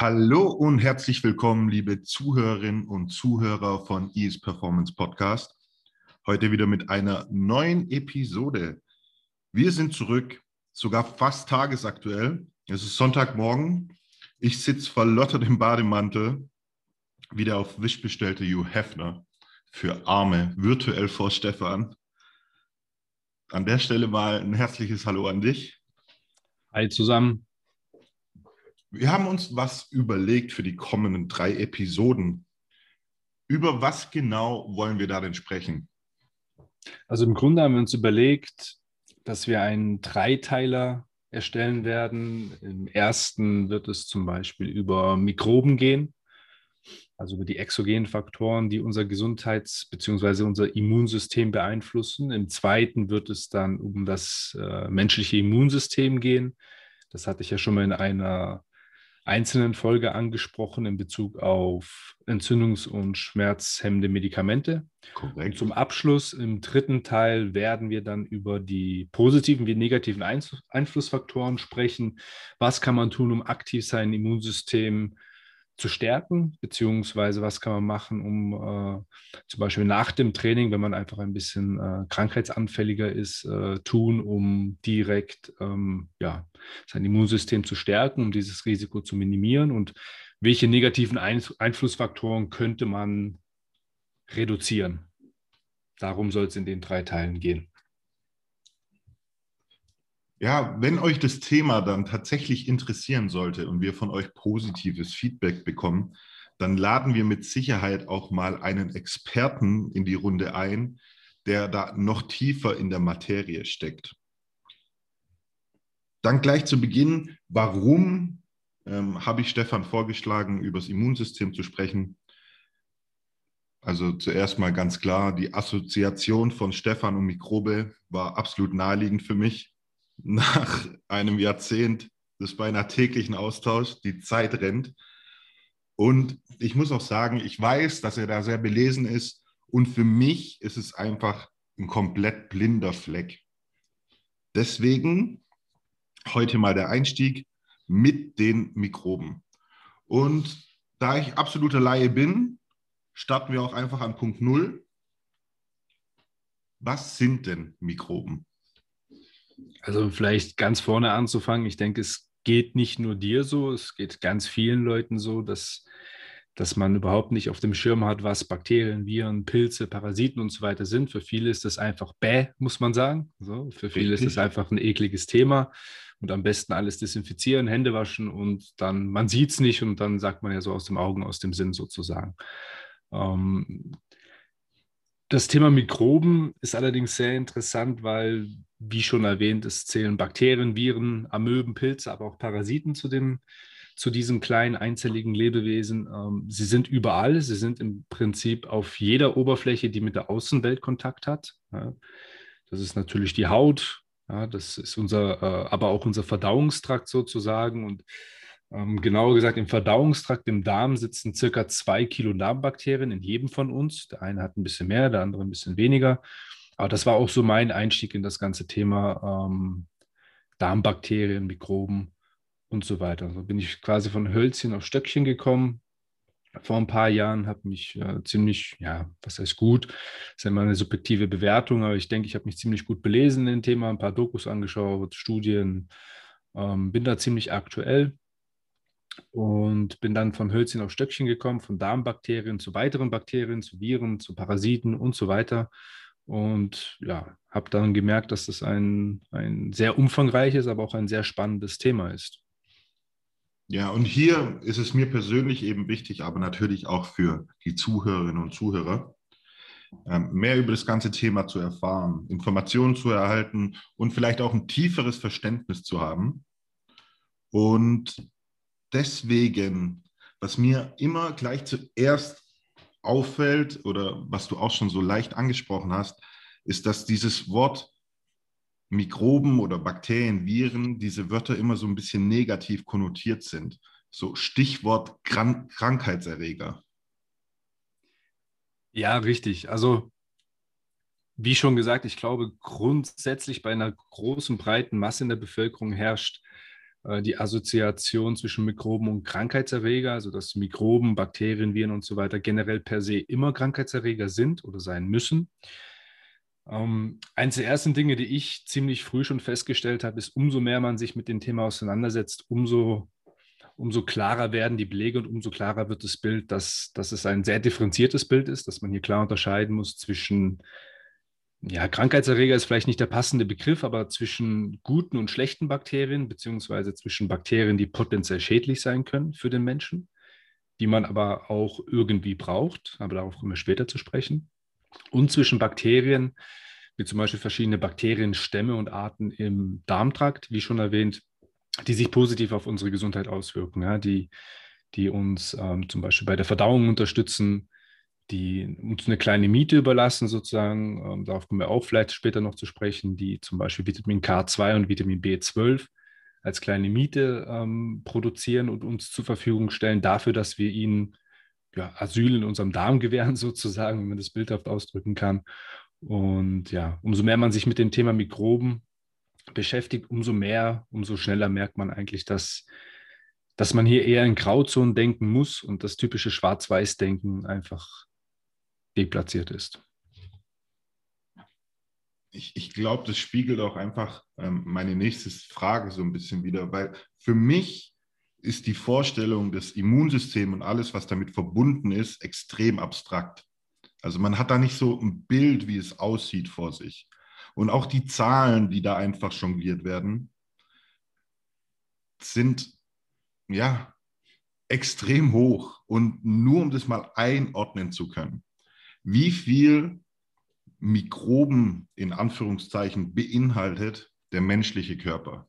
Hallo und herzlich willkommen, liebe Zuhörerinnen und Zuhörer von ES Performance Podcast. Heute wieder mit einer neuen Episode. Wir sind zurück, sogar fast tagesaktuell. Es ist Sonntagmorgen. Ich sitze verlottert im Bademantel, wieder auf Wisch bestellte Hugh Hefner für Arme, virtuell vor Stefan. An der Stelle mal ein herzliches Hallo an dich. Hi zusammen. Wir haben uns was überlegt für die kommenden drei Episoden. Über was genau wollen wir da denn sprechen? Also im Grunde haben wir uns überlegt, dass wir einen Dreiteiler erstellen werden. Im ersten wird es zum Beispiel über Mikroben gehen, also über die exogenen Faktoren, die unser Gesundheits- bzw. unser Immunsystem beeinflussen. Im zweiten wird es dann um das äh, menschliche Immunsystem gehen. Das hatte ich ja schon mal in einer einzelnen Folge angesprochen in Bezug auf entzündungs- und schmerzhemmende Medikamente. Korrekt. Zum Abschluss im dritten Teil werden wir dann über die positiven wie negativen Einflussfaktoren sprechen. Was kann man tun, um aktiv sein Immunsystem zu zu stärken, beziehungsweise was kann man machen, um äh, zum Beispiel nach dem Training, wenn man einfach ein bisschen äh, krankheitsanfälliger ist, äh, tun, um direkt ähm, ja, sein Immunsystem zu stärken, um dieses Risiko zu minimieren und welche negativen Ein Einflussfaktoren könnte man reduzieren. Darum soll es in den drei Teilen gehen. Ja, wenn euch das Thema dann tatsächlich interessieren sollte und wir von euch positives Feedback bekommen, dann laden wir mit Sicherheit auch mal einen Experten in die Runde ein, der da noch tiefer in der Materie steckt. Dann gleich zu Beginn, warum ähm, habe ich Stefan vorgeschlagen, über das Immunsystem zu sprechen? Also zuerst mal ganz klar, die Assoziation von Stefan und Mikrobe war absolut naheliegend für mich nach einem Jahrzehnt des beinahe täglichen Austauschs, die Zeit rennt. Und ich muss auch sagen, ich weiß, dass er da sehr belesen ist. Und für mich ist es einfach ein komplett blinder Fleck. Deswegen heute mal der Einstieg mit den Mikroben. Und da ich absoluter Laie bin, starten wir auch einfach an Punkt Null. Was sind denn Mikroben? Also vielleicht ganz vorne anzufangen. Ich denke, es geht nicht nur dir so, es geht ganz vielen Leuten so, dass, dass man überhaupt nicht auf dem Schirm hat, was Bakterien, Viren, Pilze, Parasiten und so weiter sind. Für viele ist das einfach bäh, muss man sagen. So, für viele ist es einfach ein ekliges Thema und am besten alles desinfizieren, Hände waschen und dann, man sieht es nicht und dann sagt man ja so aus dem Augen, aus dem Sinn sozusagen. Ähm, das Thema Mikroben ist allerdings sehr interessant, weil wie schon erwähnt, es zählen Bakterien, Viren, Amöben, Pilze, aber auch Parasiten zu, dem, zu diesen kleinen einzelligen Lebewesen. Ähm, sie sind überall, sie sind im Prinzip auf jeder Oberfläche, die mit der Außenwelt Kontakt hat. Ja. Das ist natürlich die Haut, ja, das ist unser, äh, aber auch unser Verdauungstrakt sozusagen. Und ähm, genauer gesagt, im Verdauungstrakt, im Darm sitzen circa zwei Kilo Darmbakterien in jedem von uns. Der eine hat ein bisschen mehr, der andere ein bisschen weniger. Aber das war auch so mein Einstieg in das ganze Thema ähm, Darmbakterien, Mikroben und so weiter. So bin ich quasi von Hölzchen auf Stöckchen gekommen. Vor ein paar Jahren habe mich äh, ziemlich, ja, was heißt gut, das ist ja immer eine subjektive Bewertung, aber ich denke, ich habe mich ziemlich gut belesen in dem Thema, ein paar Dokus angeschaut, Studien, ähm, bin da ziemlich aktuell und bin dann von Hölzchen auf Stöckchen gekommen, von Darmbakterien zu weiteren Bakterien, zu Viren, zu Parasiten und so weiter und ja, habe dann gemerkt, dass das ein, ein sehr umfangreiches, aber auch ein sehr spannendes Thema ist. Ja, und hier ist es mir persönlich eben wichtig, aber natürlich auch für die Zuhörerinnen und Zuhörer, ähm, mehr über das ganze Thema zu erfahren, Informationen zu erhalten und vielleicht auch ein tieferes Verständnis zu haben. Und deswegen, was mir immer gleich zuerst auffällt oder was du auch schon so leicht angesprochen hast, ist, dass dieses Wort Mikroben oder Bakterien, Viren, diese Wörter immer so ein bisschen negativ konnotiert sind. So Stichwort Krank Krankheitserreger. Ja, richtig. Also, wie schon gesagt, ich glaube, grundsätzlich bei einer großen, breiten Masse in der Bevölkerung herrscht die Assoziation zwischen Mikroben und Krankheitserreger, also dass Mikroben, Bakterien, Viren und so weiter generell per se immer Krankheitserreger sind oder sein müssen. Ähm, eines der ersten Dinge, die ich ziemlich früh schon festgestellt habe, ist, umso mehr man sich mit dem Thema auseinandersetzt, umso, umso klarer werden die Belege und umso klarer wird das Bild, dass, dass es ein sehr differenziertes Bild ist, dass man hier klar unterscheiden muss zwischen ja, Krankheitserreger ist vielleicht nicht der passende Begriff, aber zwischen guten und schlechten Bakterien, beziehungsweise zwischen Bakterien, die potenziell schädlich sein können für den Menschen, die man aber auch irgendwie braucht, aber darauf kommen wir später zu sprechen, und zwischen Bakterien, wie zum Beispiel verschiedene Bakterienstämme und Arten im Darmtrakt, wie schon erwähnt, die sich positiv auf unsere Gesundheit auswirken, ja, die, die uns ähm, zum Beispiel bei der Verdauung unterstützen, die uns eine kleine Miete überlassen, sozusagen. Ähm, darauf kommen wir auch vielleicht später noch zu sprechen, die zum Beispiel Vitamin K2 und Vitamin B12 als kleine Miete ähm, produzieren und uns zur Verfügung stellen, dafür, dass wir ihnen ja, Asyl in unserem Darm gewähren, sozusagen, wenn man das bildhaft ausdrücken kann. Und ja, umso mehr man sich mit dem Thema Mikroben beschäftigt, umso mehr, umso schneller merkt man eigentlich, dass, dass man hier eher in Grauzonen denken muss und das typische Schwarz-Weiß-Denken einfach deplatziert ist. Ich, ich glaube, das spiegelt auch einfach ähm, meine nächste Frage so ein bisschen wieder, weil für mich ist die Vorstellung des Immunsystems und alles, was damit verbunden ist, extrem abstrakt. Also man hat da nicht so ein Bild, wie es aussieht vor sich. Und auch die Zahlen, die da einfach jongliert werden, sind ja extrem hoch. Und nur um das mal einordnen zu können, wie viel Mikroben in Anführungszeichen beinhaltet der menschliche Körper?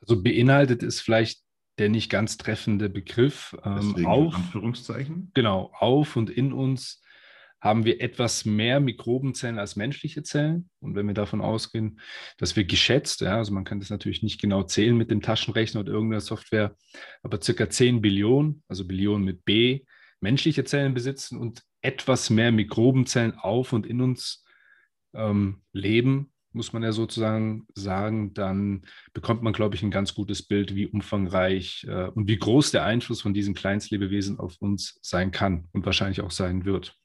Also beinhaltet ist vielleicht der nicht ganz treffende Begriff. Ähm, auf, Anführungszeichen. Genau, auf und in uns haben wir etwas mehr Mikrobenzellen als menschliche Zellen. Und wenn wir davon ausgehen, dass wir geschätzt, ja, also man kann das natürlich nicht genau zählen mit dem Taschenrechner oder irgendeiner Software, aber circa 10 Billionen, also Billionen mit B, menschliche Zellen besitzen und etwas mehr Mikrobenzellen auf und in uns ähm, leben, muss man ja sozusagen sagen, dann bekommt man, glaube ich, ein ganz gutes Bild, wie umfangreich äh, und wie groß der Einfluss von diesen Kleinstlebewesen auf uns sein kann und wahrscheinlich auch sein wird.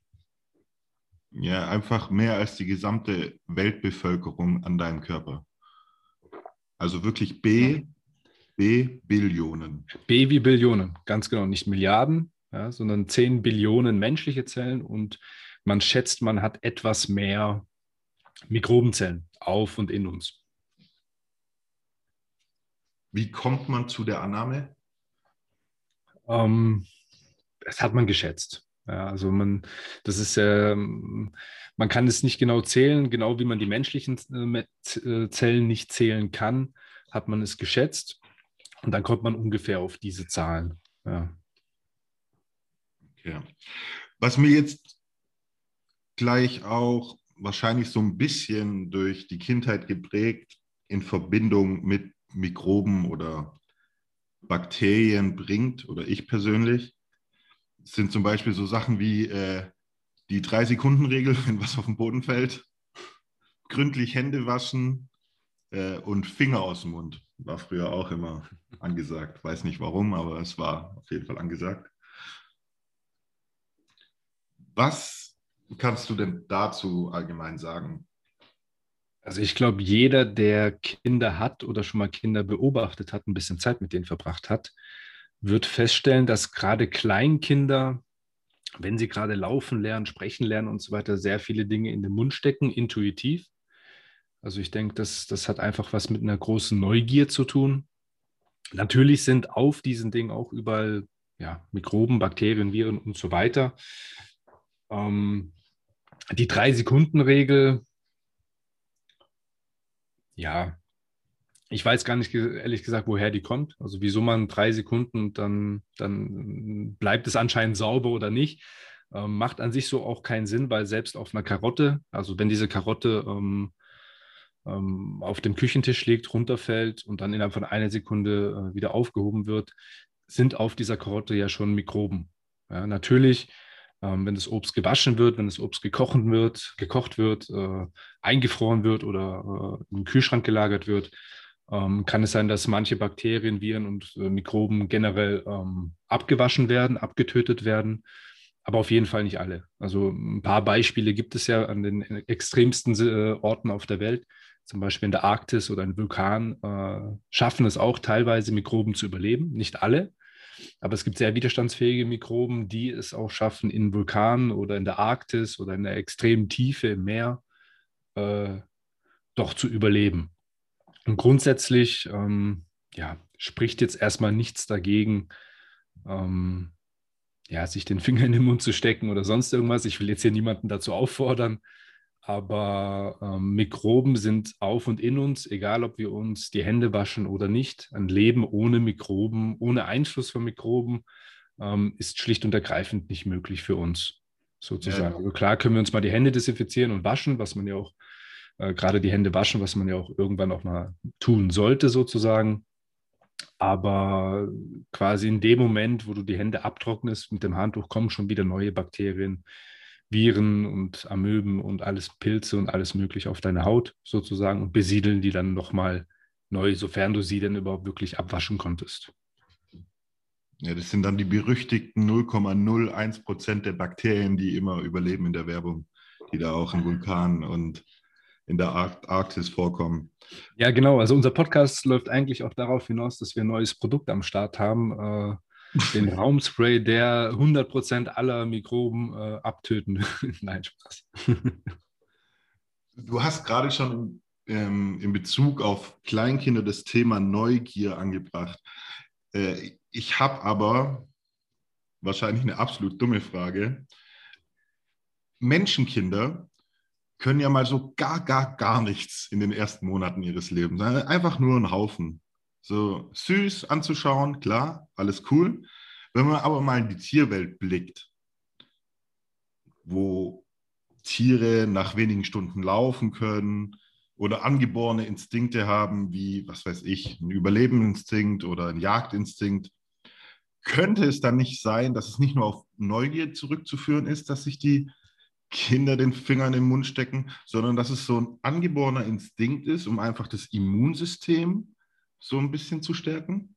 Ja, einfach mehr als die gesamte Weltbevölkerung an deinem Körper. Also wirklich B, B Billionen. B wie Billionen, ganz genau, nicht Milliarden, ja, sondern 10 Billionen menschliche Zellen und man schätzt, man hat etwas mehr Mikrobenzellen auf und in uns. Wie kommt man zu der Annahme? Ähm, das hat man geschätzt. Ja, also man, das ist, ähm, man kann es nicht genau zählen, genau wie man die menschlichen äh, äh, Zellen nicht zählen kann, hat man es geschätzt und dann kommt man ungefähr auf diese Zahlen. Ja. Ja. Was mir jetzt gleich auch wahrscheinlich so ein bisschen durch die Kindheit geprägt in Verbindung mit Mikroben oder Bakterien bringt, oder ich persönlich, sind zum Beispiel so Sachen wie äh, die Drei-Sekunden-Regel, wenn was auf den Boden fällt, gründlich Hände waschen äh, und Finger aus dem Mund. War früher auch immer angesagt. Weiß nicht warum, aber es war auf jeden Fall angesagt. Was kannst du denn dazu allgemein sagen? Also ich glaube, jeder, der Kinder hat oder schon mal Kinder beobachtet hat, ein bisschen Zeit mit denen verbracht hat, wird feststellen, dass gerade Kleinkinder, wenn sie gerade laufen lernen, sprechen lernen und so weiter, sehr viele Dinge in den Mund stecken, intuitiv. Also ich denke, das, das hat einfach was mit einer großen Neugier zu tun. Natürlich sind auf diesen Dingen auch überall ja, Mikroben, Bakterien, Viren und so weiter. Ähm, die Drei-Sekunden-Regel, ja, ich weiß gar nicht ehrlich gesagt, woher die kommt. Also wieso man drei Sekunden, dann, dann bleibt es anscheinend sauber oder nicht. Ähm, macht an sich so auch keinen Sinn, weil selbst auf einer Karotte, also wenn diese Karotte ähm, ähm, auf dem Küchentisch liegt, runterfällt und dann innerhalb von einer Sekunde äh, wieder aufgehoben wird, sind auf dieser Karotte ja schon Mikroben. Ja, natürlich ähm, wenn das Obst gewaschen wird, wenn das Obst gekocht wird, gekocht wird, äh, eingefroren wird oder äh, im Kühlschrank gelagert wird, ähm, kann es sein, dass manche Bakterien, Viren und äh, Mikroben generell ähm, abgewaschen werden, abgetötet werden, aber auf jeden Fall nicht alle. Also ein paar Beispiele gibt es ja an den extremsten äh, Orten auf der Welt, zum Beispiel in der Arktis oder in Vulkan, äh, schaffen es auch teilweise Mikroben zu überleben, nicht alle. Aber es gibt sehr widerstandsfähige Mikroben, die es auch schaffen, in Vulkanen oder in der Arktis oder in der extremen Tiefe im Meer äh, doch zu überleben. Und grundsätzlich ähm, ja, spricht jetzt erstmal nichts dagegen, ähm, ja, sich den Finger in den Mund zu stecken oder sonst irgendwas. Ich will jetzt hier niemanden dazu auffordern, aber ähm, Mikroben sind auf und in uns, egal ob wir uns die Hände waschen oder nicht. Ein Leben ohne Mikroben, ohne Einfluss von Mikroben ähm, ist schlicht und ergreifend nicht möglich für uns, sozusagen. Ja. Also klar können wir uns mal die Hände desinfizieren und waschen, was man ja auch äh, gerade die Hände waschen, was man ja auch irgendwann auch mal tun sollte, sozusagen. Aber quasi in dem Moment, wo du die Hände abtrocknest, mit dem Handtuch kommen schon wieder neue Bakterien, Viren und Amöben und alles Pilze und alles Mögliche auf deine Haut sozusagen und besiedeln die dann nochmal neu, sofern du sie denn überhaupt wirklich abwaschen konntest. Ja, das sind dann die berüchtigten 0,01 Prozent der Bakterien, die immer überleben in der Werbung, die da auch in Vulkanen und in der Arktis vorkommen. Ja, genau. Also unser Podcast läuft eigentlich auch darauf hinaus, dass wir ein neues Produkt am Start haben. Äh, den Raumspray, der 100% aller Mikroben äh, abtöten. Nein, Spaß. du hast gerade schon ähm, in Bezug auf Kleinkinder das Thema Neugier angebracht. Äh, ich habe aber wahrscheinlich eine absolut dumme Frage. Menschenkinder können ja mal so gar, gar, gar nichts in den ersten Monaten ihres Lebens. Einfach nur ein Haufen. So süß anzuschauen, klar, alles cool. Wenn man aber mal in die Tierwelt blickt, wo Tiere nach wenigen Stunden laufen können oder angeborene Instinkte haben, wie, was weiß ich, ein Überlebensinstinkt oder ein Jagdinstinkt, könnte es dann nicht sein, dass es nicht nur auf Neugier zurückzuführen ist, dass sich die Kinder den Finger in den Mund stecken, sondern dass es so ein angeborener Instinkt ist, um einfach das Immunsystem so ein bisschen zu stärken?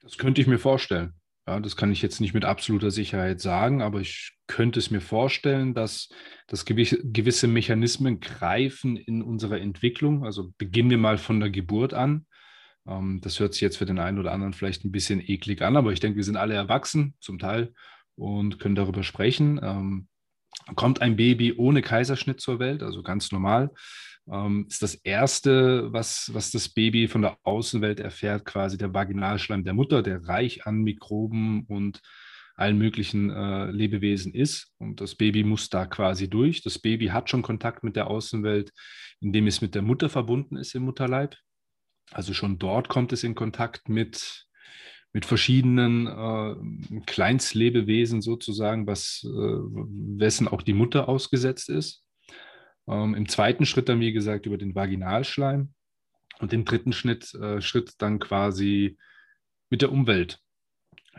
Das könnte ich mir vorstellen. Ja, das kann ich jetzt nicht mit absoluter Sicherheit sagen, aber ich könnte es mir vorstellen, dass, dass gewisse Mechanismen greifen in unserer Entwicklung. Also beginnen wir mal von der Geburt an. Ähm, das hört sich jetzt für den einen oder anderen vielleicht ein bisschen eklig an, aber ich denke, wir sind alle erwachsen, zum Teil und können darüber sprechen. Ähm, kommt ein Baby ohne Kaiserschnitt zur Welt, also ganz normal, ähm, ist das Erste, was, was das Baby von der Außenwelt erfährt, quasi der Vaginalschleim der Mutter, der reich an Mikroben und allen möglichen äh, Lebewesen ist. Und das Baby muss da quasi durch. Das Baby hat schon Kontakt mit der Außenwelt, indem es mit der Mutter verbunden ist im Mutterleib. Also schon dort kommt es in Kontakt mit mit verschiedenen äh, Kleinstlebewesen sozusagen, was, äh, wessen auch die Mutter ausgesetzt ist. Ähm, Im zweiten Schritt dann, wie gesagt, über den Vaginalschleim und im dritten Schritt, äh, Schritt dann quasi mit der Umwelt.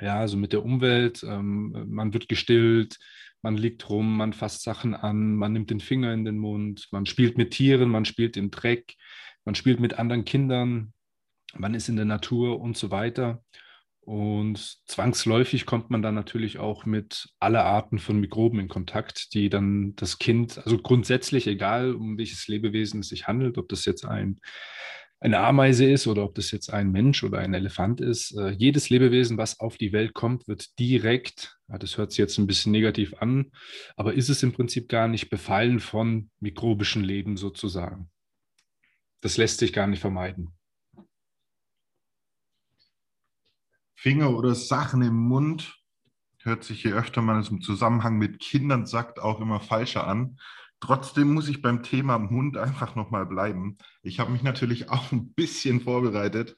Ja, also mit der Umwelt, ähm, man wird gestillt, man liegt rum, man fasst Sachen an, man nimmt den Finger in den Mund, man spielt mit Tieren, man spielt im Dreck, man spielt mit anderen Kindern, man ist in der Natur und so weiter. Und zwangsläufig kommt man dann natürlich auch mit aller Arten von Mikroben in Kontakt, die dann das Kind, also grundsätzlich egal, um welches Lebewesen es sich handelt, ob das jetzt ein, eine Ameise ist oder ob das jetzt ein Mensch oder ein Elefant ist, äh, jedes Lebewesen, was auf die Welt kommt, wird direkt, ja, das hört sich jetzt ein bisschen negativ an, aber ist es im Prinzip gar nicht befallen von mikrobischen Leben sozusagen. Das lässt sich gar nicht vermeiden. Finger oder Sachen im Mund hört sich je öfter es im Zusammenhang mit Kindern sagt, auch immer falscher an. Trotzdem muss ich beim Thema Mund einfach nochmal bleiben. Ich habe mich natürlich auch ein bisschen vorbereitet,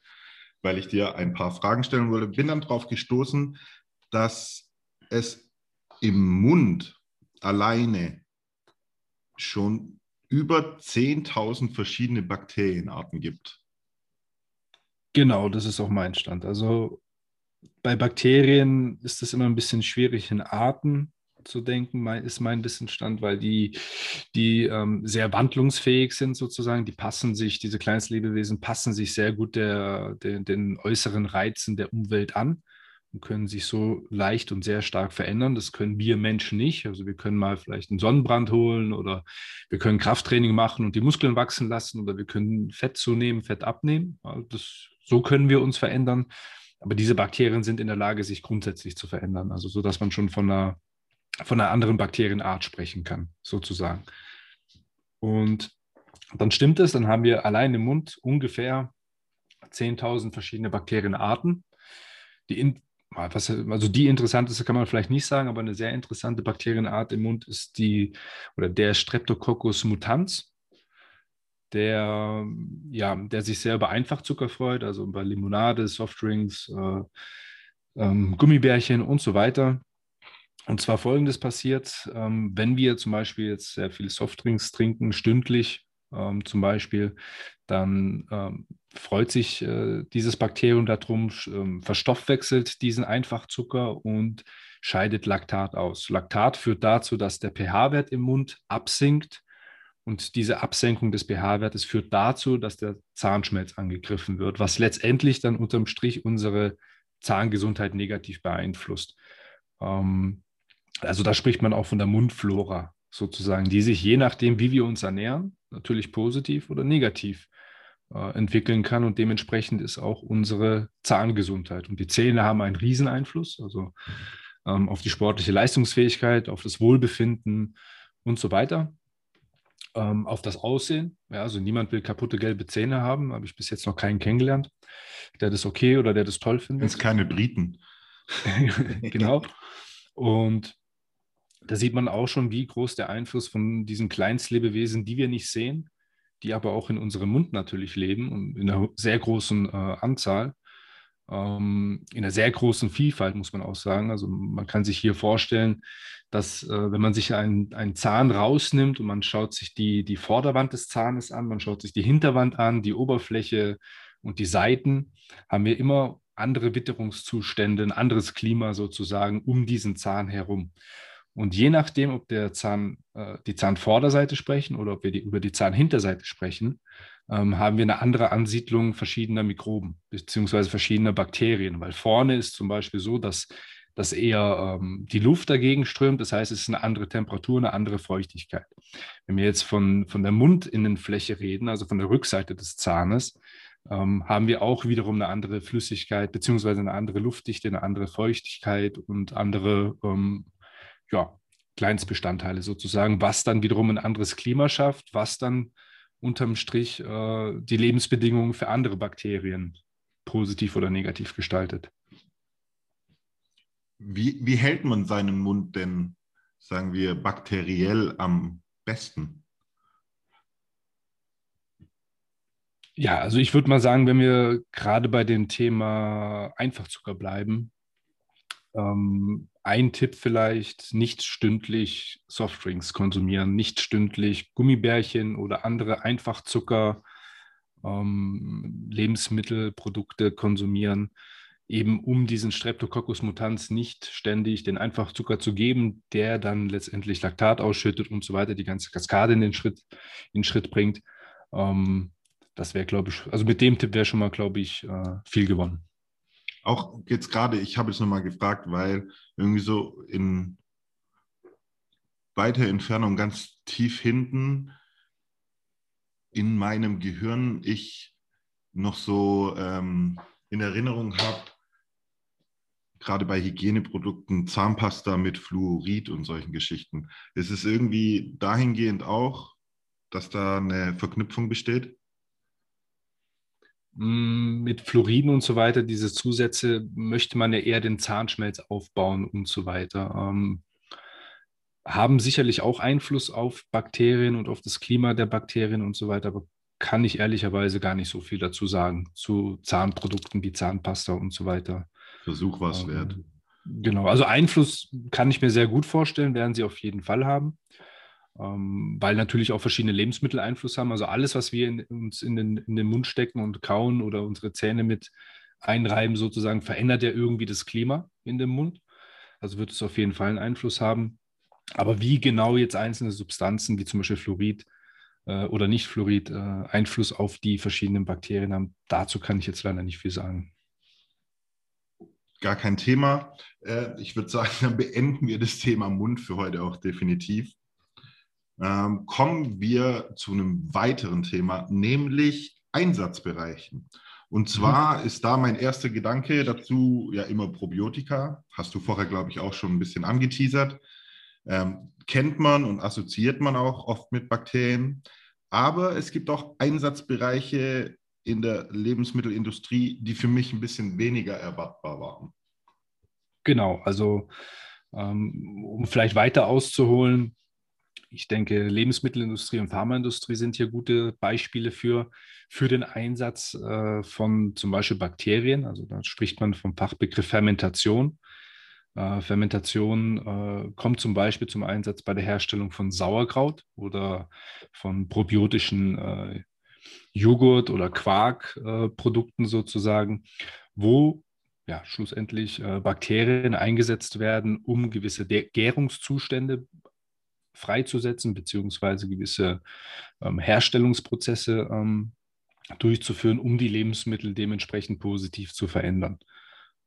weil ich dir ein paar Fragen stellen wollte. Bin dann darauf gestoßen, dass es im Mund alleine schon über 10.000 verschiedene Bakterienarten gibt. Genau, das ist auch mein Stand. Also bei Bakterien ist es immer ein bisschen schwierig in Arten zu denken, ist mein Wissensstand, weil die, die ähm, sehr wandlungsfähig sind sozusagen. Die passen sich, diese Kleinstlebewesen passen sich sehr gut der, der, den äußeren Reizen der Umwelt an und können sich so leicht und sehr stark verändern. Das können wir Menschen nicht. Also wir können mal vielleicht einen Sonnenbrand holen oder wir können Krafttraining machen und die Muskeln wachsen lassen oder wir können Fett zunehmen, Fett abnehmen. Das, so können wir uns verändern. Aber diese Bakterien sind in der Lage, sich grundsätzlich zu verändern. Also so, dass man schon von einer, von einer anderen Bakterienart sprechen kann, sozusagen. Und dann stimmt es, dann haben wir allein im Mund ungefähr 10.000 verschiedene Bakterienarten. Die in, also die interessanteste kann man vielleicht nicht sagen, aber eine sehr interessante Bakterienart im Mund ist die oder der Streptococcus mutans, der, ja, der sich sehr über Einfachzucker freut, also über Limonade, Softdrinks, äh, ähm, Gummibärchen und so weiter. Und zwar folgendes passiert, ähm, wenn wir zum Beispiel jetzt sehr viele Softdrinks trinken, stündlich ähm, zum Beispiel, dann ähm, freut sich äh, dieses Bakterium darum, ähm, verstoffwechselt diesen Einfachzucker und scheidet Laktat aus. Laktat führt dazu, dass der pH-Wert im Mund absinkt und diese Absenkung des pH-Wertes führt dazu, dass der Zahnschmelz angegriffen wird, was letztendlich dann unterm Strich unsere Zahngesundheit negativ beeinflusst. Ähm, also da spricht man auch von der Mundflora sozusagen, die sich je nachdem, wie wir uns ernähren, natürlich positiv oder negativ äh, entwickeln kann. Und dementsprechend ist auch unsere Zahngesundheit. Und die Zähne haben einen Rieseneinfluss, also ähm, auf die sportliche Leistungsfähigkeit, auf das Wohlbefinden und so weiter. Ähm, auf das Aussehen. Ja, also niemand will kaputte gelbe Zähne haben, habe ich bis jetzt noch keinen kennengelernt, der das okay oder der das toll findet. Jetzt keine Briten. genau. Und da sieht man auch schon, wie groß der Einfluss von diesen Kleinstlebewesen, die wir nicht sehen, die aber auch in unserem Mund natürlich leben und in einer sehr großen äh, Anzahl, in einer sehr großen Vielfalt, muss man auch sagen. Also man kann sich hier vorstellen, dass äh, wenn man sich einen, einen Zahn rausnimmt und man schaut sich die, die Vorderwand des Zahnes an, man schaut sich die Hinterwand an, die Oberfläche und die Seiten, haben wir immer andere Witterungszustände, ein anderes Klima sozusagen um diesen Zahn herum. Und je nachdem, ob der Zahn, äh, die Zahnvorderseite sprechen oder ob wir die, über die Zahnhinterseite sprechen, ähm, haben wir eine andere Ansiedlung verschiedener Mikroben beziehungsweise verschiedener Bakterien. Weil vorne ist zum Beispiel so, dass, dass eher ähm, die Luft dagegen strömt. Das heißt, es ist eine andere Temperatur, eine andere Feuchtigkeit. Wenn wir jetzt von, von der Mundinnenfläche reden, also von der Rückseite des Zahnes, ähm, haben wir auch wiederum eine andere Flüssigkeit beziehungsweise eine andere Luftdichte, eine andere Feuchtigkeit und andere ähm, ja, Kleinstbestandteile sozusagen, was dann wiederum ein anderes Klima schafft, was dann unterm Strich äh, die Lebensbedingungen für andere Bakterien positiv oder negativ gestaltet. Wie, wie hält man seinen Mund denn, sagen wir, bakteriell am besten? Ja, also ich würde mal sagen, wenn wir gerade bei dem Thema Einfachzucker bleiben, ähm, ein Tipp vielleicht, nicht stündlich Softdrinks konsumieren, nicht stündlich Gummibärchen oder andere Einfachzucker, ähm, Lebensmittelprodukte konsumieren, eben um diesen Streptococcus mutans nicht ständig den Einfachzucker zu geben, der dann letztendlich Laktat ausschüttet und so weiter, die ganze Kaskade in den Schritt, in Schritt bringt. Ähm, das wäre, glaube ich, also mit dem Tipp wäre schon mal, glaube ich, äh, viel gewonnen auch jetzt gerade, ich habe es nochmal gefragt, weil irgendwie so in weiter Entfernung, ganz tief hinten in meinem Gehirn ich noch so ähm, in Erinnerung habe, gerade bei Hygieneprodukten, Zahnpasta mit Fluorid und solchen Geschichten. Ist es irgendwie dahingehend auch, dass da eine Verknüpfung besteht? Mm, mit Fluoriden und so weiter, diese Zusätze möchte man ja eher den Zahnschmelz aufbauen und so weiter. Ähm, haben sicherlich auch Einfluss auf Bakterien und auf das Klima der Bakterien und so weiter, aber kann ich ehrlicherweise gar nicht so viel dazu sagen zu Zahnprodukten wie Zahnpasta und so weiter. Versuch was ähm, wert. Genau, also Einfluss kann ich mir sehr gut vorstellen, werden sie auf jeden Fall haben weil natürlich auch verschiedene Lebensmittel Einfluss haben. Also alles, was wir in, uns in den, in den Mund stecken und kauen oder unsere Zähne mit einreiben, sozusagen, verändert ja irgendwie das Klima in dem Mund. Also wird es auf jeden Fall einen Einfluss haben. Aber wie genau jetzt einzelne Substanzen, wie zum Beispiel Fluorid äh, oder nicht Fluorid, äh, Einfluss auf die verschiedenen Bakterien haben, dazu kann ich jetzt leider nicht viel sagen. Gar kein Thema. Äh, ich würde sagen, dann beenden wir das Thema Mund für heute auch definitiv. Ähm, kommen wir zu einem weiteren Thema, nämlich Einsatzbereichen. Und mhm. zwar ist da mein erster Gedanke dazu ja immer Probiotika. Hast du vorher, glaube ich, auch schon ein bisschen angeteasert. Ähm, kennt man und assoziiert man auch oft mit Bakterien. Aber es gibt auch Einsatzbereiche in der Lebensmittelindustrie, die für mich ein bisschen weniger erwartbar waren. Genau, also ähm, um vielleicht weiter auszuholen, ich denke, Lebensmittelindustrie und Pharmaindustrie sind hier gute Beispiele für, für den Einsatz äh, von zum Beispiel Bakterien. Also da spricht man vom Fachbegriff Fermentation. Äh, Fermentation äh, kommt zum Beispiel zum Einsatz bei der Herstellung von Sauerkraut oder von probiotischen äh, Joghurt- oder Quarkprodukten sozusagen, wo ja, schlussendlich äh, Bakterien eingesetzt werden, um gewisse De Gärungszustände freizusetzen, beziehungsweise gewisse ähm, Herstellungsprozesse ähm, durchzuführen, um die Lebensmittel dementsprechend positiv zu verändern.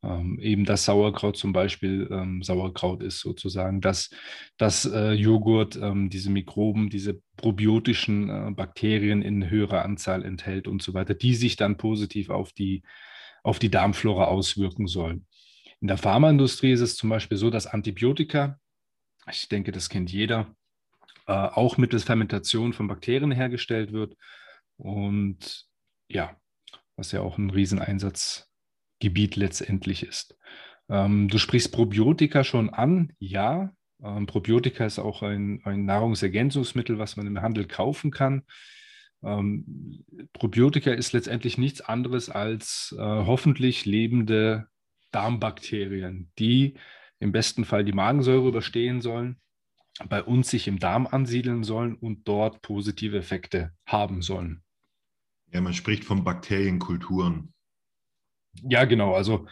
Ähm, eben das Sauerkraut zum Beispiel ähm, Sauerkraut ist sozusagen, dass das äh, Joghurt ähm, diese Mikroben, diese probiotischen äh, Bakterien in höherer Anzahl enthält und so weiter, die sich dann positiv auf die, auf die Darmflora auswirken sollen. In der Pharmaindustrie ist es zum Beispiel so, dass Antibiotika ich denke, das kennt jeder, äh, auch mittels Fermentation von Bakterien hergestellt wird. Und ja, was ja auch ein Rieseneinsatzgebiet letztendlich ist. Ähm, du sprichst Probiotika schon an, ja. Ähm, Probiotika ist auch ein, ein, Nahrungsergänzungsmittel, was man im Handel kaufen kann. Ähm, Probiotika ist letztendlich nichts anderes als äh, hoffentlich lebende Darmbakterien, die im besten Fall die Magensäure überstehen sollen, bei uns sich im Darm ansiedeln sollen und dort positive Effekte haben sollen. Ja, man spricht von Bakterienkulturen. Ja, genau. Also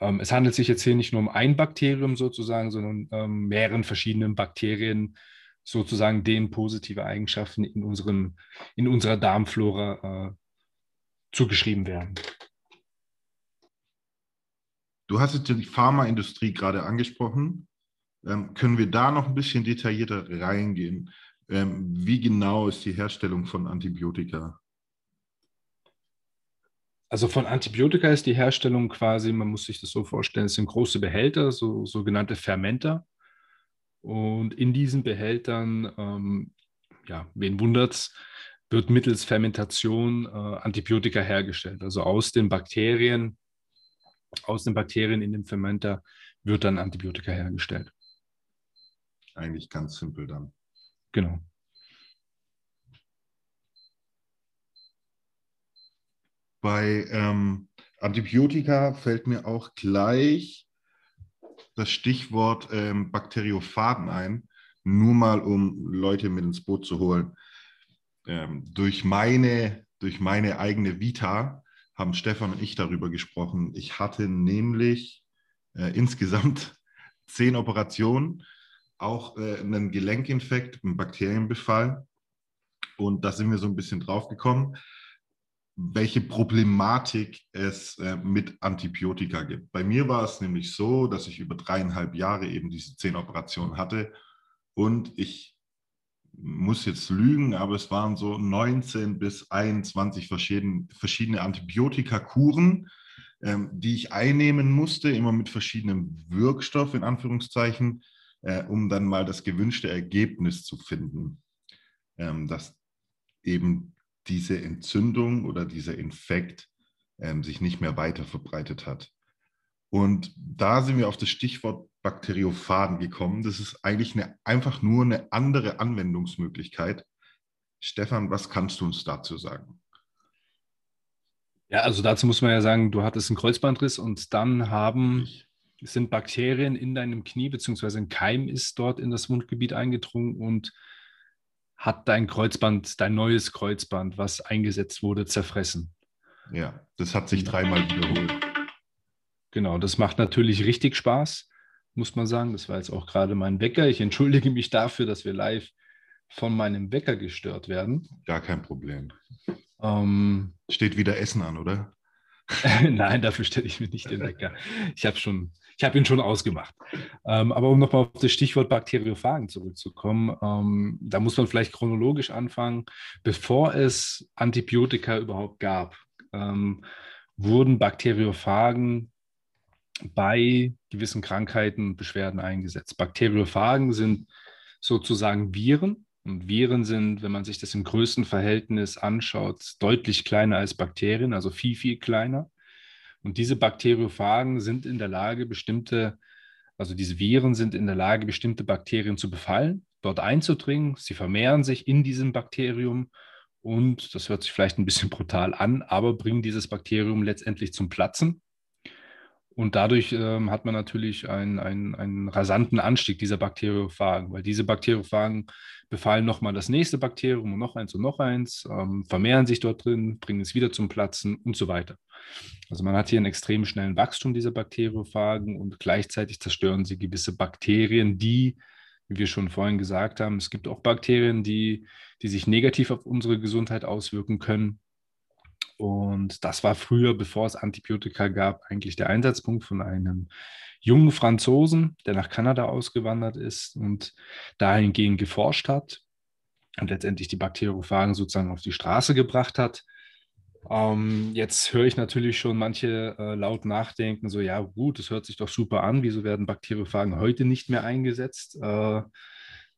ähm, es handelt sich jetzt hier nicht nur um ein Bakterium sozusagen, sondern ähm, mehreren verschiedenen Bakterien sozusagen denen positive Eigenschaften in, unserem, in unserer Darmflora äh, zugeschrieben werden. Du hast jetzt die Pharmaindustrie gerade angesprochen. Ähm, können wir da noch ein bisschen detaillierter reingehen? Ähm, wie genau ist die Herstellung von Antibiotika? Also von Antibiotika ist die Herstellung quasi, man muss sich das so vorstellen, es sind große Behälter, so sogenannte Fermenter. Und in diesen Behältern, ähm, ja, wen wundert's, wird mittels Fermentation äh, Antibiotika hergestellt. Also aus den Bakterien aus den Bakterien in dem Fermenter wird dann Antibiotika hergestellt. Eigentlich ganz simpel dann. Genau. Bei ähm, Antibiotika fällt mir auch gleich das Stichwort ähm, Bakteriophagen ein, nur mal um Leute mit ins Boot zu holen. Ähm, durch, meine, durch meine eigene Vita haben Stefan und ich darüber gesprochen. Ich hatte nämlich äh, insgesamt zehn Operationen, auch äh, einen Gelenkinfekt, einen Bakterienbefall. Und da sind wir so ein bisschen drauf gekommen, welche Problematik es äh, mit Antibiotika gibt. Bei mir war es nämlich so, dass ich über dreieinhalb Jahre eben diese zehn Operationen hatte und ich muss jetzt lügen, aber es waren so 19 bis 21 verschiedene, verschiedene Antibiotikakuren, ähm, die ich einnehmen musste, immer mit verschiedenen Wirkstoffen in Anführungszeichen, äh, um dann mal das gewünschte Ergebnis zu finden, ähm, dass eben diese Entzündung oder dieser Infekt ähm, sich nicht mehr weiter verbreitet hat. Und da sind wir auf das Stichwort Bakteriophagen gekommen. Das ist eigentlich eine, einfach nur eine andere Anwendungsmöglichkeit. Stefan, was kannst du uns dazu sagen? Ja, also dazu muss man ja sagen, du hattest einen Kreuzbandriss und dann haben, sind Bakterien in deinem Knie, beziehungsweise ein Keim ist dort in das Wundgebiet eingedrungen und hat dein Kreuzband, dein neues Kreuzband, was eingesetzt wurde, zerfressen. Ja, das hat sich dreimal wiederholt. Genau, das macht natürlich richtig Spaß. muss man sagen. Das war jetzt auch gerade mein Wecker. Ich entschuldige mich dafür, dass wir live von meinem Wecker gestört werden. Gar kein Problem. Ähm, Steht wieder Essen an, oder? Nein, dafür stelle ich mir nicht den Wecker. Ich habe schon, ich habe ihn schon ausgemacht. Ähm, aber um nochmal auf das Stichwort Bakteriophagen zurückzukommen, ähm, da muss man vielleicht chronologisch anfangen. Bevor es Antibiotika überhaupt gab, ähm, wurden Bakteriophagen bei gewissen Krankheiten und Beschwerden eingesetzt. Bakteriophagen sind sozusagen Viren. Und Viren sind, wenn man sich das im größten Verhältnis anschaut, deutlich kleiner als Bakterien, also viel, viel kleiner. Und diese Bakteriophagen sind in der Lage, bestimmte, also diese Viren sind in der Lage, bestimmte Bakterien zu befallen, dort einzudringen. Sie vermehren sich in diesem Bakterium und, das hört sich vielleicht ein bisschen brutal an, aber bringen dieses Bakterium letztendlich zum Platzen. Und dadurch ähm, hat man natürlich einen, einen, einen rasanten Anstieg dieser Bakteriophagen, weil diese Bakteriophagen befallen nochmal das nächste Bakterium und noch eins und noch eins, ähm, vermehren sich dort drin, bringen es wieder zum Platzen und so weiter. Also man hat hier einen extrem schnellen Wachstum dieser Bakteriophagen und gleichzeitig zerstören sie gewisse Bakterien, die, wie wir schon vorhin gesagt haben, es gibt auch Bakterien, die, die sich negativ auf unsere Gesundheit auswirken können. Und das war früher, bevor es Antibiotika gab, eigentlich der Einsatzpunkt von einem jungen Franzosen, der nach Kanada ausgewandert ist und dahingehend geforscht hat und letztendlich die Bakteriophagen sozusagen auf die Straße gebracht hat. Ähm, jetzt höre ich natürlich schon manche äh, laut nachdenken, so ja gut, das hört sich doch super an, wieso werden Bakteriophagen heute nicht mehr eingesetzt? Äh,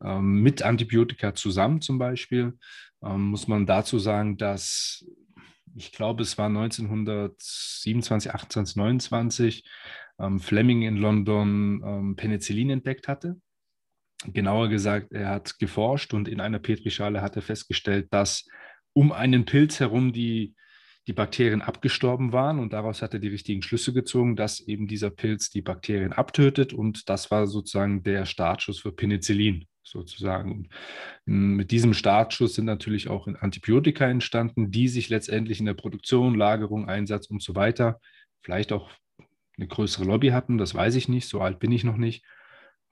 äh, mit Antibiotika zusammen zum Beispiel, ähm, muss man dazu sagen, dass ich glaube, es war 1927, 28, 29, ähm, Fleming in London ähm, Penicillin entdeckt hatte. Genauer gesagt, er hat geforscht und in einer Petrischale hat er festgestellt, dass um einen Pilz herum die, die Bakterien abgestorben waren und daraus hat er die richtigen Schlüsse gezogen, dass eben dieser Pilz die Bakterien abtötet und das war sozusagen der Startschuss für Penicillin sozusagen. Und mit diesem Startschuss sind natürlich auch Antibiotika entstanden, die sich letztendlich in der Produktion, Lagerung, Einsatz und so weiter vielleicht auch eine größere Lobby hatten, das weiß ich nicht, so alt bin ich noch nicht,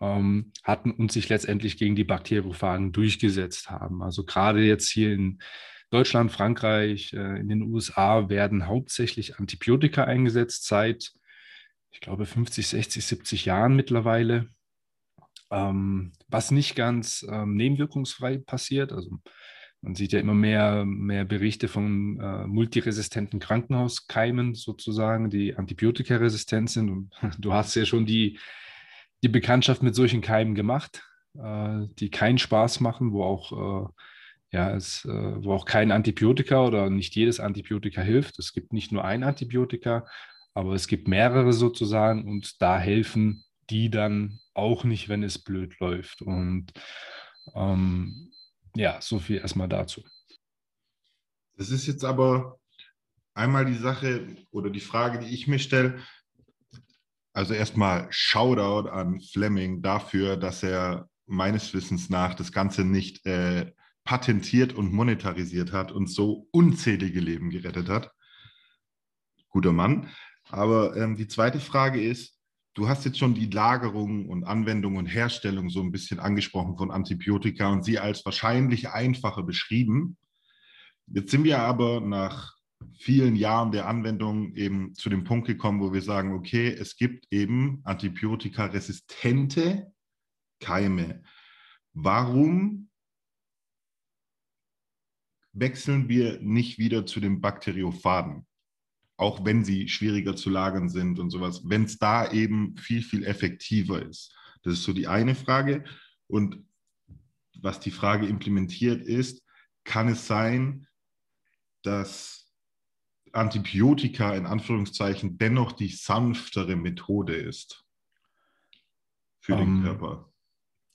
ähm, hatten und sich letztendlich gegen die Bakteriophagen durchgesetzt haben. Also gerade jetzt hier in Deutschland, Frankreich, äh, in den USA werden hauptsächlich Antibiotika eingesetzt seit, ich glaube, 50, 60, 70 Jahren mittlerweile ähm, was nicht ganz ähm, nebenwirkungsfrei passiert. Also man sieht ja immer mehr, mehr Berichte von äh, multiresistenten Krankenhauskeimen sozusagen, die antibiotikaresistent sind. Und du hast ja schon die, die Bekanntschaft mit solchen Keimen gemacht, äh, die keinen Spaß machen, wo auch, äh, ja, es, äh, wo auch kein Antibiotika oder nicht jedes Antibiotika hilft. Es gibt nicht nur ein Antibiotika, aber es gibt mehrere sozusagen und da helfen die dann auch nicht, wenn es blöd läuft. Und ähm, ja, so viel erstmal dazu. Das ist jetzt aber einmal die Sache oder die Frage, die ich mir stelle. Also erstmal Shoutout an Fleming dafür, dass er meines Wissens nach das Ganze nicht äh, patentiert und monetarisiert hat und so unzählige Leben gerettet hat. Guter Mann. Aber ähm, die zweite Frage ist, Du hast jetzt schon die Lagerung und Anwendung und Herstellung so ein bisschen angesprochen von Antibiotika und sie als wahrscheinlich einfacher beschrieben. Jetzt sind wir aber nach vielen Jahren der Anwendung eben zu dem Punkt gekommen, wo wir sagen, okay, es gibt eben antibiotikaresistente Keime. Warum wechseln wir nicht wieder zu den Bakteriophagen? Auch wenn sie schwieriger zu lagern sind und sowas, wenn es da eben viel, viel effektiver ist. Das ist so die eine Frage. Und was die Frage implementiert ist, kann es sein, dass Antibiotika in Anführungszeichen dennoch die sanftere Methode ist für um, den ähm, Körper?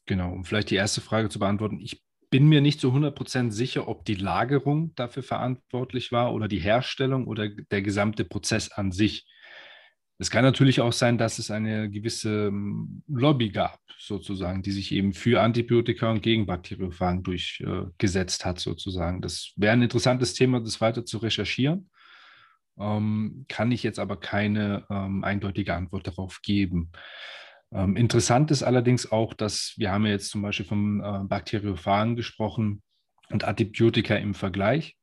Genau, um vielleicht die erste Frage zu beantworten. Ich bin mir nicht zu 100% sicher, ob die Lagerung dafür verantwortlich war oder die Herstellung oder der gesamte Prozess an sich. Es kann natürlich auch sein, dass es eine gewisse ähm, Lobby gab, sozusagen, die sich eben für Antibiotika und gegen Bakteriophagen durchgesetzt hat, sozusagen. Das wäre ein interessantes Thema, das weiter zu recherchieren. Ähm, kann ich jetzt aber keine ähm, eindeutige Antwort darauf geben. Ähm, interessant ist allerdings auch, dass wir haben ja jetzt zum Beispiel vom äh, Bakteriophagen gesprochen und Antibiotika im Vergleich,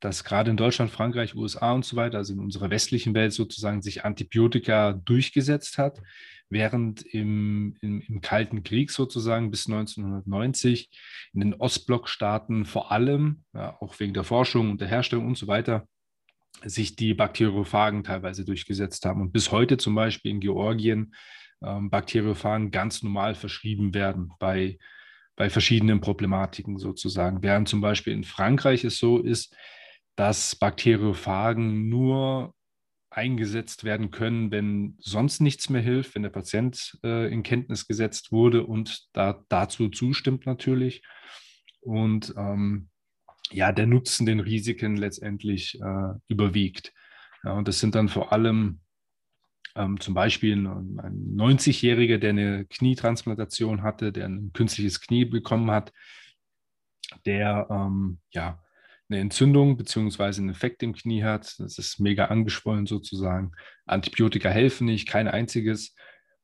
dass gerade in Deutschland, Frankreich, USA und so weiter, also in unserer westlichen Welt sozusagen sich Antibiotika durchgesetzt hat, während im, im, im Kalten Krieg sozusagen bis 1990 in den Ostblockstaaten vor allem, ja, auch wegen der Forschung und der Herstellung und so weiter, sich die Bakteriophagen teilweise durchgesetzt haben. Und bis heute zum Beispiel in Georgien ähm, Bakteriophagen ganz normal verschrieben werden bei, bei verschiedenen Problematiken sozusagen. Während zum Beispiel in Frankreich es so ist, dass Bakteriophagen nur eingesetzt werden können, wenn sonst nichts mehr hilft, wenn der Patient äh, in Kenntnis gesetzt wurde und da, dazu zustimmt natürlich. Und ähm, ja, der Nutzen den Risiken letztendlich äh, überwiegt. Ja, und das sind dann vor allem ähm, zum Beispiel ein, ein 90-Jähriger, der eine Knietransplantation hatte, der ein künstliches Knie bekommen hat, der ähm, ja eine Entzündung bzw. einen Effekt im Knie hat. Das ist mega angeschwollen sozusagen. Antibiotika helfen nicht, kein einziges.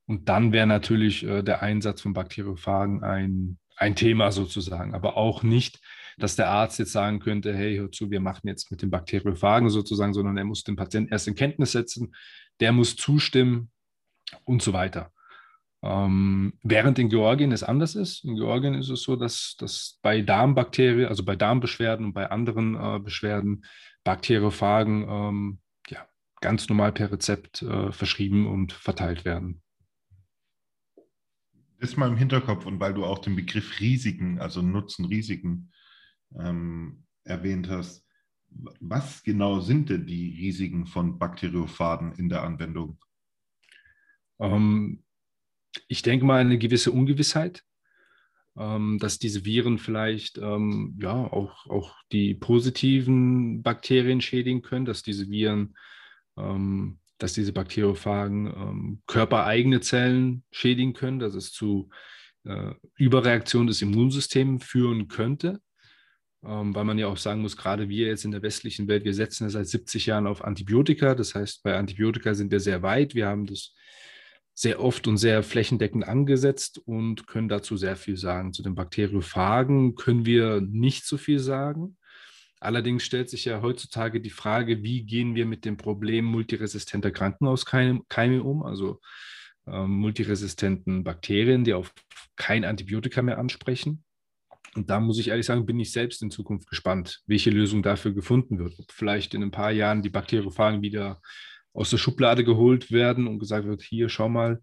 Und dann wäre natürlich äh, der Einsatz von Bakteriophagen ein, ein Thema sozusagen, aber auch nicht, dass der Arzt jetzt sagen könnte, hey, hör zu, wir machen jetzt mit den Bakteriophagen sozusagen, sondern er muss den Patienten erst in Kenntnis setzen, der muss zustimmen und so weiter. Ähm, während in Georgien es anders ist. In Georgien ist es so, dass, dass bei Darmbakterien, also bei Darmbeschwerden und bei anderen äh, Beschwerden Bakteriophagen ähm, ja, ganz normal per Rezept äh, verschrieben und verteilt werden. Das mal im Hinterkopf und weil du auch den Begriff Risiken, also Nutzen-Risiken ähm, erwähnt hast. Was genau sind denn die Risiken von Bakteriophagen in der Anwendung? Ähm, ich denke mal eine gewisse Ungewissheit, ähm, dass diese Viren vielleicht ähm, ja auch, auch die positiven Bakterien schädigen können, dass diese Viren, ähm, dass diese Bakteriophagen ähm, körpereigene Zellen schädigen können, dass es zu äh, Überreaktion des Immunsystems führen könnte weil man ja auch sagen muss, gerade wir jetzt in der westlichen Welt, wir setzen ja seit 70 Jahren auf Antibiotika. Das heißt, bei Antibiotika sind wir sehr weit. Wir haben das sehr oft und sehr flächendeckend angesetzt und können dazu sehr viel sagen. Zu den Bakteriophagen können wir nicht so viel sagen. Allerdings stellt sich ja heutzutage die Frage, wie gehen wir mit dem Problem multiresistenter Krankenhauskeime um, also ähm, multiresistenten Bakterien, die auf kein Antibiotika mehr ansprechen. Und da muss ich ehrlich sagen, bin ich selbst in Zukunft gespannt, welche Lösung dafür gefunden wird. Ob vielleicht in ein paar Jahren die Bakteriophagen wieder aus der Schublade geholt werden und gesagt wird, hier, schau mal,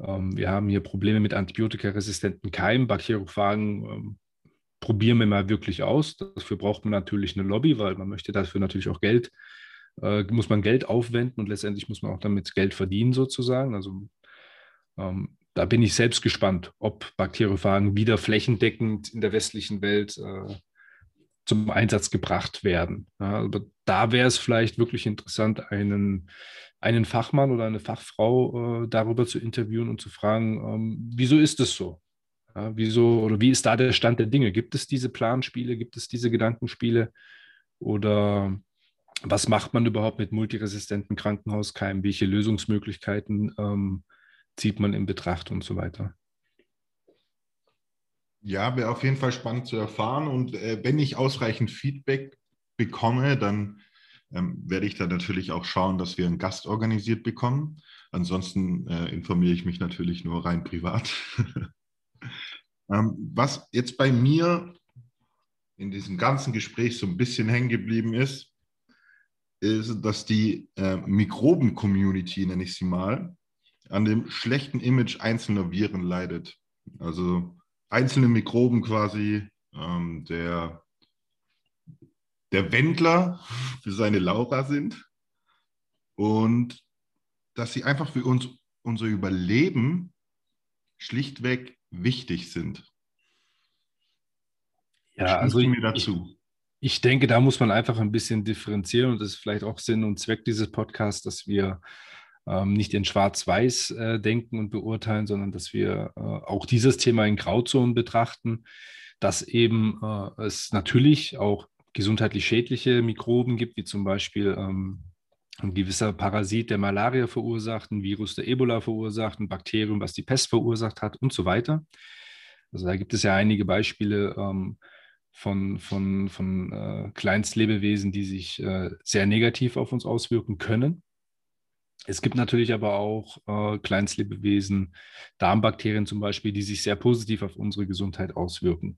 ähm, wir haben hier Probleme mit antibiotikaresistenten Keimen. Bakteriophagen ähm, probieren wir mal wirklich aus. Dafür braucht man natürlich eine Lobby, weil man möchte dafür natürlich auch Geld, äh, muss man Geld aufwenden und letztendlich muss man auch damit Geld verdienen sozusagen. Also ähm, da bin ich selbst gespannt, ob Bakteriophagen wieder flächendeckend in der westlichen Welt äh, zum Einsatz gebracht werden. Ja, aber da wäre es vielleicht wirklich interessant, einen, einen Fachmann oder eine Fachfrau äh, darüber zu interviewen und zu fragen, ähm, wieso ist es so? Ja, wieso oder wie ist da der Stand der Dinge? Gibt es diese Planspiele? Gibt es diese Gedankenspiele? Oder was macht man überhaupt mit multiresistenten Krankenhauskeimen? Welche Lösungsmöglichkeiten ähm, zieht man in Betracht und so weiter. Ja, wäre auf jeden Fall spannend zu erfahren. Und äh, wenn ich ausreichend Feedback bekomme, dann ähm, werde ich da natürlich auch schauen, dass wir einen Gast organisiert bekommen. Ansonsten äh, informiere ich mich natürlich nur rein privat. ähm, was jetzt bei mir in diesem ganzen Gespräch so ein bisschen hängen geblieben ist, ist, dass die äh, Mikroben-Community, nenne ich sie mal, an dem schlechten Image einzelner Viren leidet. Also einzelne Mikroben quasi, ähm, der, der Wendler für seine Laura sind und dass sie einfach für uns, unser Überleben schlichtweg wichtig sind. Ja, also ich, mir dazu? Ich, ich denke, da muss man einfach ein bisschen differenzieren und das ist vielleicht auch Sinn und Zweck dieses Podcasts, dass wir ähm, nicht in Schwarz-Weiß äh, denken und beurteilen, sondern dass wir äh, auch dieses Thema in Grauzonen betrachten, dass eben äh, es natürlich auch gesundheitlich schädliche Mikroben gibt, wie zum Beispiel ähm, ein gewisser Parasit, der Malaria verursacht, ein Virus, der Ebola verursacht, ein Bakterium, was die Pest verursacht hat und so weiter. Also da gibt es ja einige Beispiele ähm, von, von, von äh, Kleinstlebewesen, die sich äh, sehr negativ auf uns auswirken können. Es gibt natürlich aber auch äh, Kleinstlebewesen, Darmbakterien zum Beispiel, die sich sehr positiv auf unsere Gesundheit auswirken.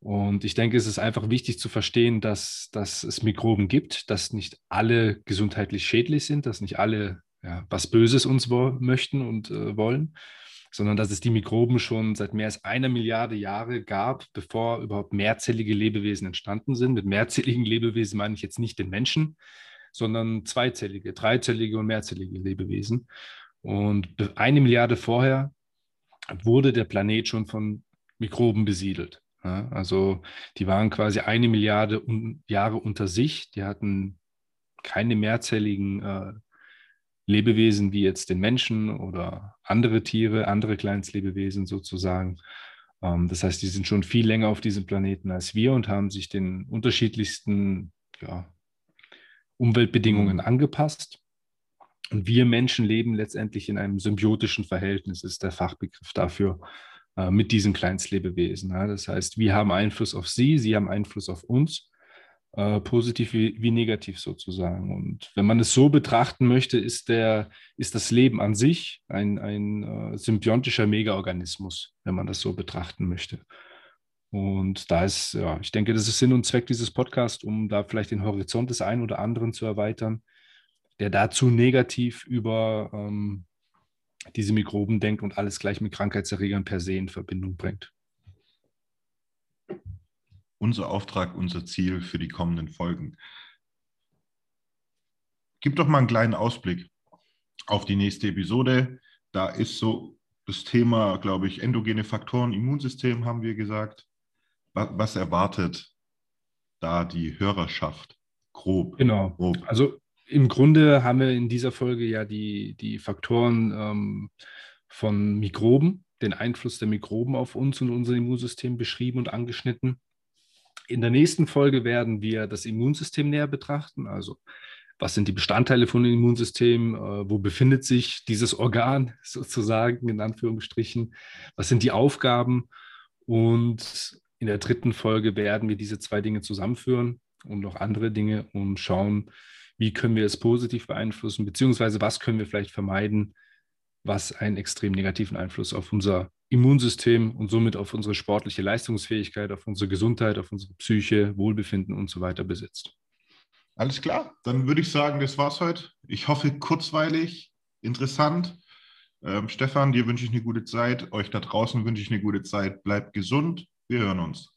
Und ich denke, es ist einfach wichtig zu verstehen, dass, dass es Mikroben gibt, dass nicht alle gesundheitlich schädlich sind, dass nicht alle ja, was Böses uns möchten und äh, wollen, sondern dass es die Mikroben schon seit mehr als einer Milliarde Jahre gab, bevor überhaupt mehrzellige Lebewesen entstanden sind. Mit mehrzelligen Lebewesen meine ich jetzt nicht den Menschen, sondern zweizellige, dreizellige und mehrzellige Lebewesen. Und eine Milliarde vorher wurde der Planet schon von Mikroben besiedelt. Ja, also die waren quasi eine Milliarde Jahre unter sich. Die hatten keine mehrzelligen äh, Lebewesen wie jetzt den Menschen oder andere Tiere, andere Kleinstlebewesen sozusagen. Ähm, das heißt, die sind schon viel länger auf diesem Planeten als wir und haben sich den unterschiedlichsten ja, Umweltbedingungen angepasst. Und wir Menschen leben letztendlich in einem symbiotischen Verhältnis, ist der Fachbegriff dafür, äh, mit diesen Kleinstlebewesen. Ja. Das heißt, wir haben Einfluss auf sie, sie haben Einfluss auf uns, äh, positiv wie, wie, negativ sozusagen. Und wenn man es so betrachten möchte, ist, der, ist das Leben an sich ein, ein äh, symbiontischer Megaorganismus, wenn man das so betrachten möchte. Und da ist, ja, ich denke, das ist Sinn und Zweck dieses Podcasts, um da vielleicht den Horizont des einen oder anderen zu erweitern, der dazu negativ über ähm, diese Mikroben denkt und alles gleich mit Krankheitserregern per se in Verbindung bringt. Unser Auftrag, unser Ziel für die kommenden Folgen. Gib doch mal einen kleinen Ausblick auf die nächste Episode. Da ist so das Thema, glaube ich, endogene Faktoren, Immunsystem, haben wir gesagt was erwartet da die Hörerschaft? Grob. Genau. Grob. Also im Grunde haben wir in dieser Folge ja die, die Faktoren ähm, von Mikroben, den Einfluss der Mikroben auf uns und unser Immunsystem beschrieben und angeschnitten. In der nächsten Folge werden wir das Immunsystem näher betrachten, also was sind die Bestandteile von dem Immunsystem, äh, wo befindet sich dieses Organ sozusagen in Anführungsstrichen, was sind die Aufgaben und in der dritten Folge werden wir diese zwei Dinge zusammenführen und noch andere Dinge und schauen, wie können wir es positiv beeinflussen, beziehungsweise was können wir vielleicht vermeiden, was einen extrem negativen Einfluss auf unser Immunsystem und somit auf unsere sportliche Leistungsfähigkeit, auf unsere Gesundheit, auf unsere Psyche, Wohlbefinden und so weiter besitzt. Alles klar, dann würde ich sagen, das war's heute. Ich hoffe, kurzweilig, interessant. Ähm, Stefan, dir wünsche ich eine gute Zeit. Euch da draußen wünsche ich eine gute Zeit. Bleibt gesund. Wir hören uns.